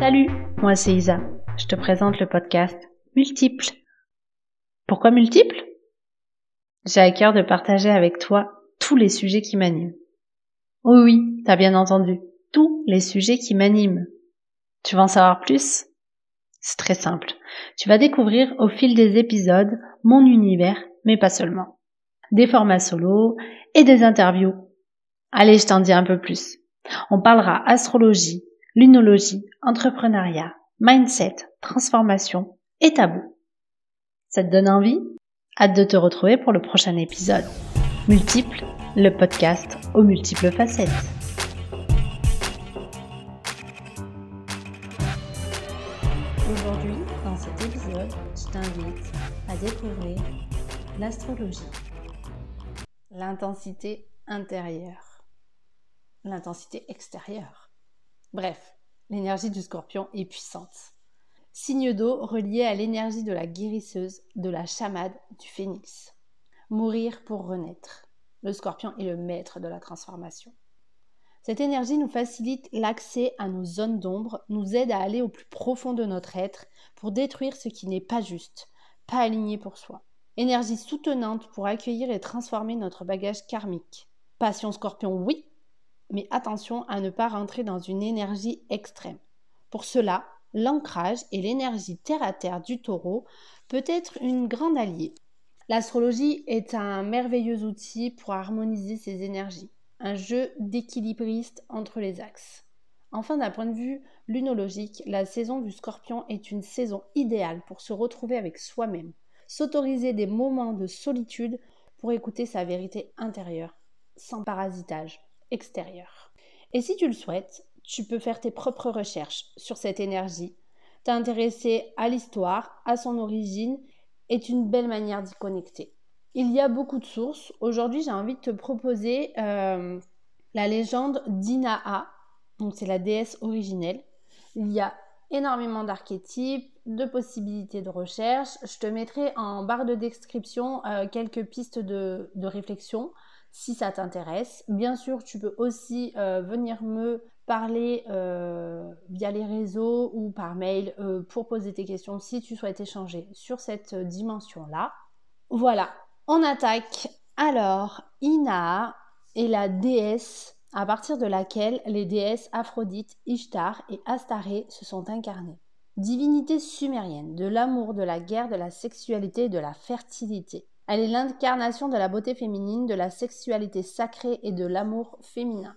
Salut, moi c'est Isa. Je te présente le podcast Multiple. Pourquoi multiple? J'ai à cœur de partager avec toi tous les sujets qui m'animent. Oui, oui, t'as bien entendu, tous les sujets qui m'animent. Tu veux en savoir plus? C'est très simple. Tu vas découvrir au fil des épisodes mon univers, mais pas seulement. Des formats solo et des interviews. Allez, je t'en dis un peu plus. On parlera astrologie, lunologie, entrepreneuriat, mindset, transformation et tabou. Ça te donne envie? Hâte de te retrouver pour le prochain épisode. Multiple, le podcast aux multiples facettes. Aujourd'hui, dans cet épisode, je t'invite à découvrir l'astrologie, l'intensité intérieure, l'intensité extérieure Bref, l'énergie du scorpion est puissante. Signe d'eau relié à l'énergie de la guérisseuse, de la chamade, du phénix. Mourir pour renaître. Le scorpion est le maître de la transformation. Cette énergie nous facilite l'accès à nos zones d'ombre, nous aide à aller au plus profond de notre être pour détruire ce qui n'est pas juste, pas aligné pour soi. Énergie soutenante pour accueillir et transformer notre bagage karmique. Passion scorpion, oui, mais attention à ne pas rentrer dans une énergie extrême. Pour cela, l'ancrage et l'énergie terre-à-terre du taureau peut être une grande alliée. L'astrologie est un merveilleux outil pour harmoniser ces énergies, un jeu d'équilibriste entre les axes. Enfin, d'un point de vue lunologique, la saison du scorpion est une saison idéale pour se retrouver avec soi-même, s'autoriser des moments de solitude pour écouter sa vérité intérieure, sans parasitage extérieur. Et si tu le souhaites, tu peux faire tes propres recherches sur cette énergie. T'intéresser à l'histoire, à son origine, est une belle manière d'y connecter. Il y a beaucoup de sources. Aujourd'hui, j'ai envie de te proposer euh, la légende d'Inaa. Donc, c'est la déesse originelle. Il y a énormément d'archétypes, de possibilités de recherche. Je te mettrai en barre de description euh, quelques pistes de réflexion si ça t'intéresse. Bien sûr, tu peux aussi euh, venir me parler euh, via les réseaux ou par mail euh, pour poser tes questions si tu souhaites échanger sur cette dimension-là. Voilà, on attaque. Alors, Ina est la déesse à partir de laquelle les déesses Aphrodite, Ishtar et Astaré se sont incarnées. Divinité sumérienne de l'amour, de la guerre, de la sexualité et de la fertilité. Elle est l'incarnation de la beauté féminine, de la sexualité sacrée et de l'amour féminin.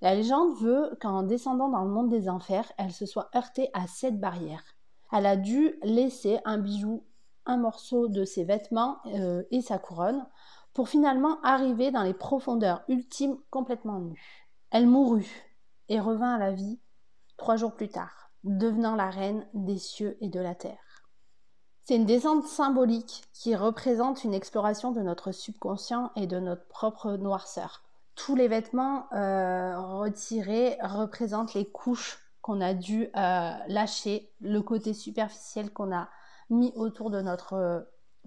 La légende veut qu'en descendant dans le monde des enfers, elle se soit heurtée à cette barrière. Elle a dû laisser un bijou, un morceau de ses vêtements euh, et sa couronne pour finalement arriver dans les profondeurs ultimes complètement nues. Elle mourut et revint à la vie trois jours plus tard, devenant la reine des cieux et de la terre. C'est une descente symbolique qui représente une exploration de notre subconscient et de notre propre noirceur. Tous les vêtements euh, retirés représentent les couches qu'on a dû euh, lâcher, le côté superficiel qu'on a mis autour de notre euh,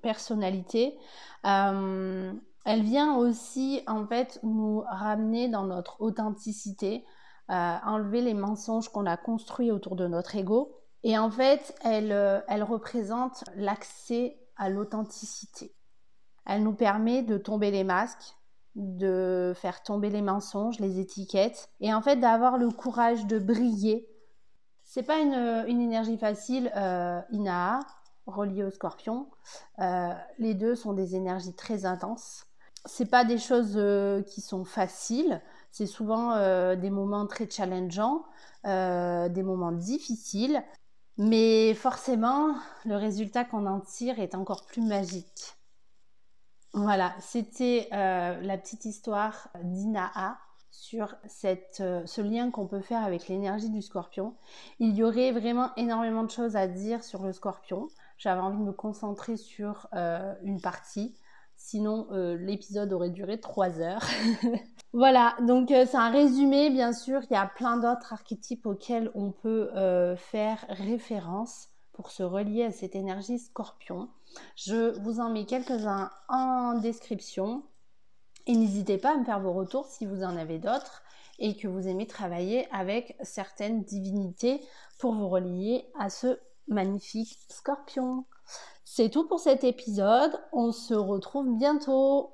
personnalité. elle vient aussi en fait nous ramener dans notre authenticité, enlever les mensonges qu'on a construits autour de notre ego et en fait, euh, elle, représente l'accès à l'authenticité. Elle nous permet de tomber les masques, de faire tomber les mensonges, les étiquettes, et en fait d'avoir le courage de briller. C'est pas une, énergie facile, euh, Inaa, reliée au scorpion. Euh, les deux sont des énergies très intenses. C'est pas des choses qui sont faciles, c'est souvent des moments très challengeants, des moments difficiles, mais forcément, le résultat qu'on en tire est encore plus magique. Voilà, c'était euh, la petite histoire d'Inaa sur euh, ce lien qu'on peut faire avec l'énergie du scorpion. Il y aurait vraiment énormément de choses à dire sur le scorpion. J'avais envie de me concentrer sur euh, une partie. Sinon, l'épisode aurait duré trois heures. Voilà, donc euh, c'est un résumé, bien sûr. Il y a plein d'autres archétypes auxquels on peut euh, faire référence pour se relier à cette énergie scorpion. Je vous en mets quelques-uns en description. Et n'hésitez pas à me faire vos retours si vous en avez d'autres. et que vous aimez travailler avec certaines divinités pour vous relier à ce magnifique scorpion. C'est tout pour cet épisode. On se retrouve bientôt.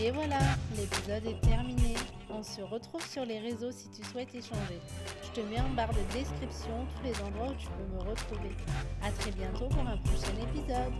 Et voilà, l'épisode est terminé. On se retrouve sur les réseaux si tu souhaites échanger. Je te mets en barre de description tous les endroits où tu peux me retrouver. A très bientôt pour un prochain épisode.